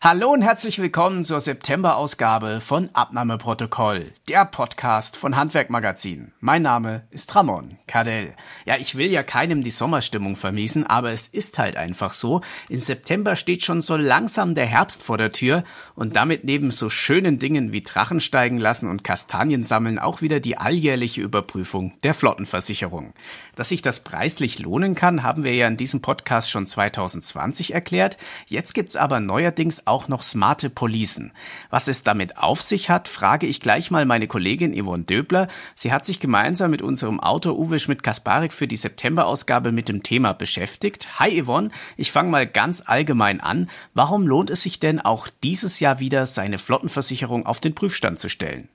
Hallo und herzlich willkommen zur September-Ausgabe von Abnahmeprotokoll, der Podcast von Handwerk Magazin. Mein Name ist Ramon Cadell. Ja, ich will ja keinem die Sommerstimmung vermiesen, aber es ist halt einfach so. Im September steht schon so langsam der Herbst vor der Tür und damit neben so schönen Dingen wie Drachen steigen lassen und Kastanien sammeln auch wieder die alljährliche Überprüfung der Flottenversicherung. Dass sich das preislich lohnen kann, haben wir ja in diesem Podcast schon 2020 erklärt. Jetzt gibt's aber neuerdings auch noch smarte Policen. Was es damit auf sich hat, frage ich gleich mal meine Kollegin Yvonne Döbler. Sie hat sich gemeinsam mit unserem Autor Uwe Schmidt-Kasparik für die September-Ausgabe mit dem Thema beschäftigt. Hi Yvonne, ich fange mal ganz allgemein an. Warum lohnt es sich denn auch dieses Jahr wieder, seine Flottenversicherung auf den Prüfstand zu stellen?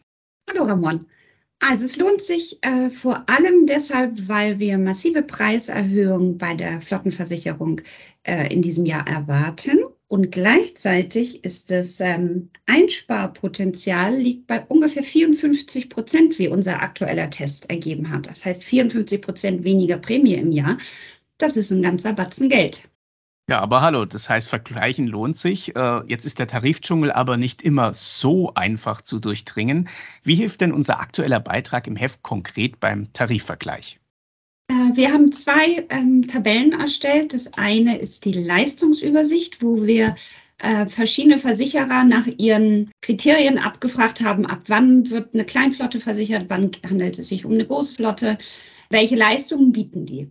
Hallo Ramon. Also es lohnt sich äh, vor allem deshalb, weil wir massive Preiserhöhungen bei der Flottenversicherung äh, in diesem Jahr erwarten. Und gleichzeitig ist das ähm, Einsparpotenzial liegt bei ungefähr 54 Prozent, wie unser aktueller Test ergeben hat. Das heißt 54 Prozent weniger Prämie im Jahr. Das ist ein ganzer Batzen Geld. Ja, aber hallo, das heißt, vergleichen lohnt sich. Äh, jetzt ist der Tarifdschungel aber nicht immer so einfach zu durchdringen. Wie hilft denn unser aktueller Beitrag im Heft konkret beim Tarifvergleich? Wir haben zwei ähm, Tabellen erstellt. Das eine ist die Leistungsübersicht, wo wir äh, verschiedene Versicherer nach ihren Kriterien abgefragt haben, ab wann wird eine Kleinflotte versichert, wann handelt es sich um eine Großflotte, welche Leistungen bieten die.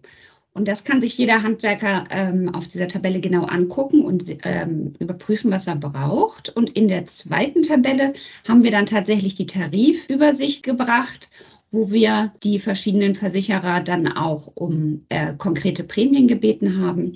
Und das kann sich jeder Handwerker ähm, auf dieser Tabelle genau angucken und ähm, überprüfen, was er braucht. Und in der zweiten Tabelle haben wir dann tatsächlich die Tarifübersicht gebracht wo wir die verschiedenen Versicherer dann auch um äh, konkrete Prämien gebeten haben.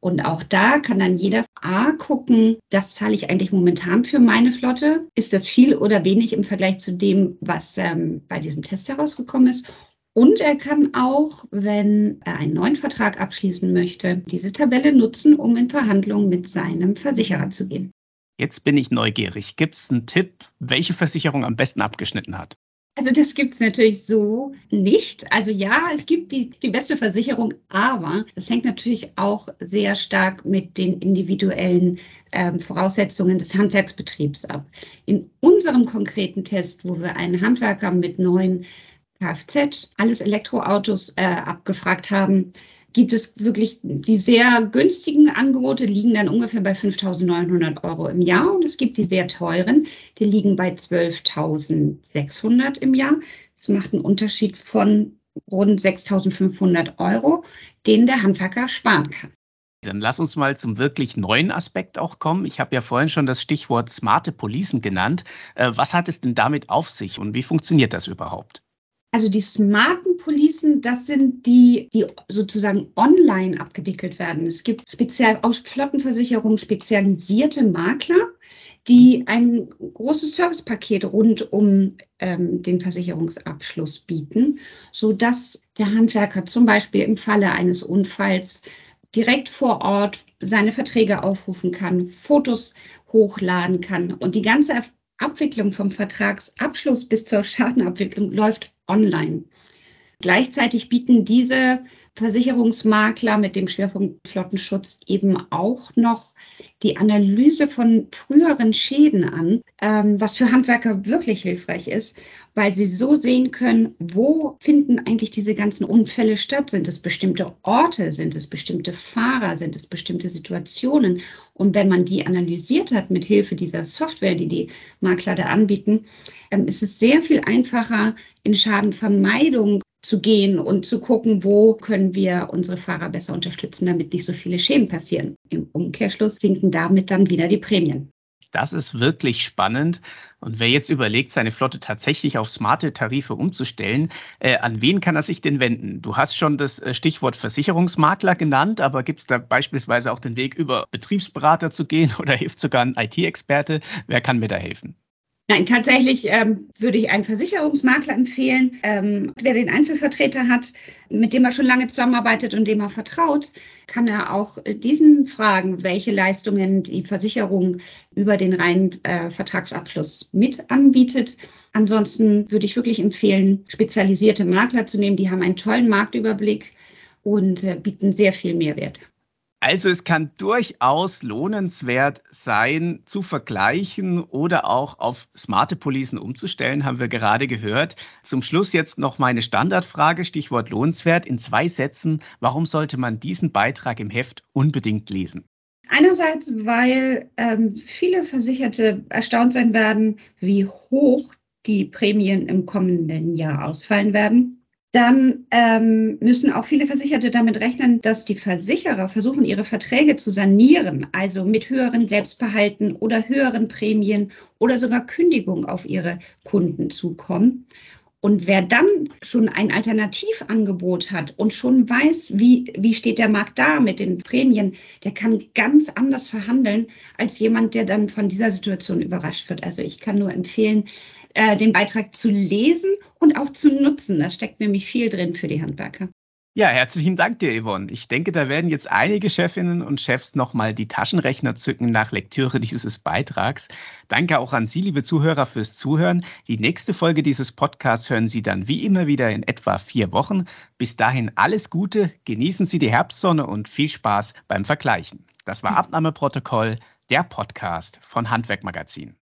Und auch da kann dann jeder A gucken, das zahle ich eigentlich momentan für meine Flotte. Ist das viel oder wenig im Vergleich zu dem, was ähm, bei diesem Test herausgekommen ist? Und er kann auch, wenn er einen neuen Vertrag abschließen möchte, diese Tabelle nutzen, um in Verhandlungen mit seinem Versicherer zu gehen. Jetzt bin ich neugierig. Gibt es einen Tipp, welche Versicherung am besten abgeschnitten hat? Also das gibt es natürlich so nicht. Also ja, es gibt die, die beste Versicherung, aber es hängt natürlich auch sehr stark mit den individuellen ähm, Voraussetzungen des Handwerksbetriebs ab. In unserem konkreten Test, wo wir einen Handwerker mit neuen Kfz, alles Elektroautos äh, abgefragt haben, gibt es wirklich die sehr günstigen Angebote, liegen dann ungefähr bei 5.900 Euro im Jahr. Und es gibt die sehr teuren, die liegen bei 12.600 im Jahr. Das macht einen Unterschied von rund 6.500 Euro, den der Handwerker sparen kann. Dann lass uns mal zum wirklich neuen Aspekt auch kommen. Ich habe ja vorhin schon das Stichwort smarte Policen genannt. Äh, was hat es denn damit auf sich und wie funktioniert das überhaupt? Also die smarten Policen, das sind die, die sozusagen online abgewickelt werden. Es gibt speziell aus Flottenversicherungen spezialisierte Makler, die ein großes Servicepaket rund um ähm, den Versicherungsabschluss bieten, so dass der Handwerker zum Beispiel im Falle eines Unfalls direkt vor Ort seine Verträge aufrufen kann, Fotos hochladen kann und die ganze Abwicklung vom Vertragsabschluss bis zur Schadenabwicklung läuft online. Gleichzeitig bieten diese Versicherungsmakler mit dem Schwerpunkt Flottenschutz eben auch noch die Analyse von früheren Schäden an, ähm, was für Handwerker wirklich hilfreich ist, weil sie so sehen können, wo finden eigentlich diese ganzen Unfälle statt? Sind es bestimmte Orte? Sind es bestimmte Fahrer? Sind es bestimmte Situationen? Und wenn man die analysiert hat mit Hilfe dieser Software, die die Makler da anbieten, ähm, ist es sehr viel einfacher, in Schadenvermeidung zu gehen und zu gucken, wo können wir unsere Fahrer besser unterstützen, damit nicht so viele Schäden passieren. Im Umkehrschluss sinken damit dann wieder die Prämien. Das ist wirklich spannend. Und wer jetzt überlegt, seine Flotte tatsächlich auf smarte Tarife umzustellen, äh, an wen kann er sich denn wenden? Du hast schon das äh, Stichwort Versicherungsmakler genannt, aber gibt es da beispielsweise auch den Weg, über Betriebsberater zu gehen oder hilft sogar ein IT-Experte? Wer kann mir da helfen? Nein, tatsächlich ähm, würde ich einen Versicherungsmakler empfehlen. Ähm, wer den Einzelvertreter hat, mit dem er schon lange zusammenarbeitet und dem er vertraut, kann er auch diesen fragen, welche Leistungen die Versicherung über den reinen äh, Vertragsabschluss mit anbietet. Ansonsten würde ich wirklich empfehlen, spezialisierte Makler zu nehmen. Die haben einen tollen Marktüberblick und äh, bieten sehr viel Mehrwert. Also es kann durchaus lohnenswert sein, zu vergleichen oder auch auf smarte Policen umzustellen, haben wir gerade gehört. Zum Schluss jetzt noch meine Standardfrage, Stichwort lohnenswert, in zwei Sätzen. Warum sollte man diesen Beitrag im Heft unbedingt lesen? Einerseits, weil ähm, viele Versicherte erstaunt sein werden, wie hoch die Prämien im kommenden Jahr ausfallen werden dann ähm, müssen auch viele Versicherte damit rechnen, dass die Versicherer versuchen, ihre Verträge zu sanieren, also mit höheren Selbstbehalten oder höheren Prämien oder sogar Kündigung auf ihre Kunden zukommen. Und wer dann schon ein Alternativangebot hat und schon weiß, wie, wie steht der Markt da mit den Prämien, der kann ganz anders verhandeln als jemand, der dann von dieser Situation überrascht wird. Also ich kann nur empfehlen, äh, den Beitrag zu lesen und auch zu nutzen. Da steckt nämlich viel drin für die Handwerker. Ja, herzlichen Dank dir, Yvonne. Ich denke, da werden jetzt einige Chefinnen und Chefs nochmal die Taschenrechner zücken nach Lektüre dieses Beitrags. Danke auch an Sie, liebe Zuhörer, fürs Zuhören. Die nächste Folge dieses Podcasts hören Sie dann wie immer wieder in etwa vier Wochen. Bis dahin alles Gute, genießen Sie die Herbstsonne und viel Spaß beim Vergleichen. Das war Abnahmeprotokoll, der Podcast von Handwerkmagazin.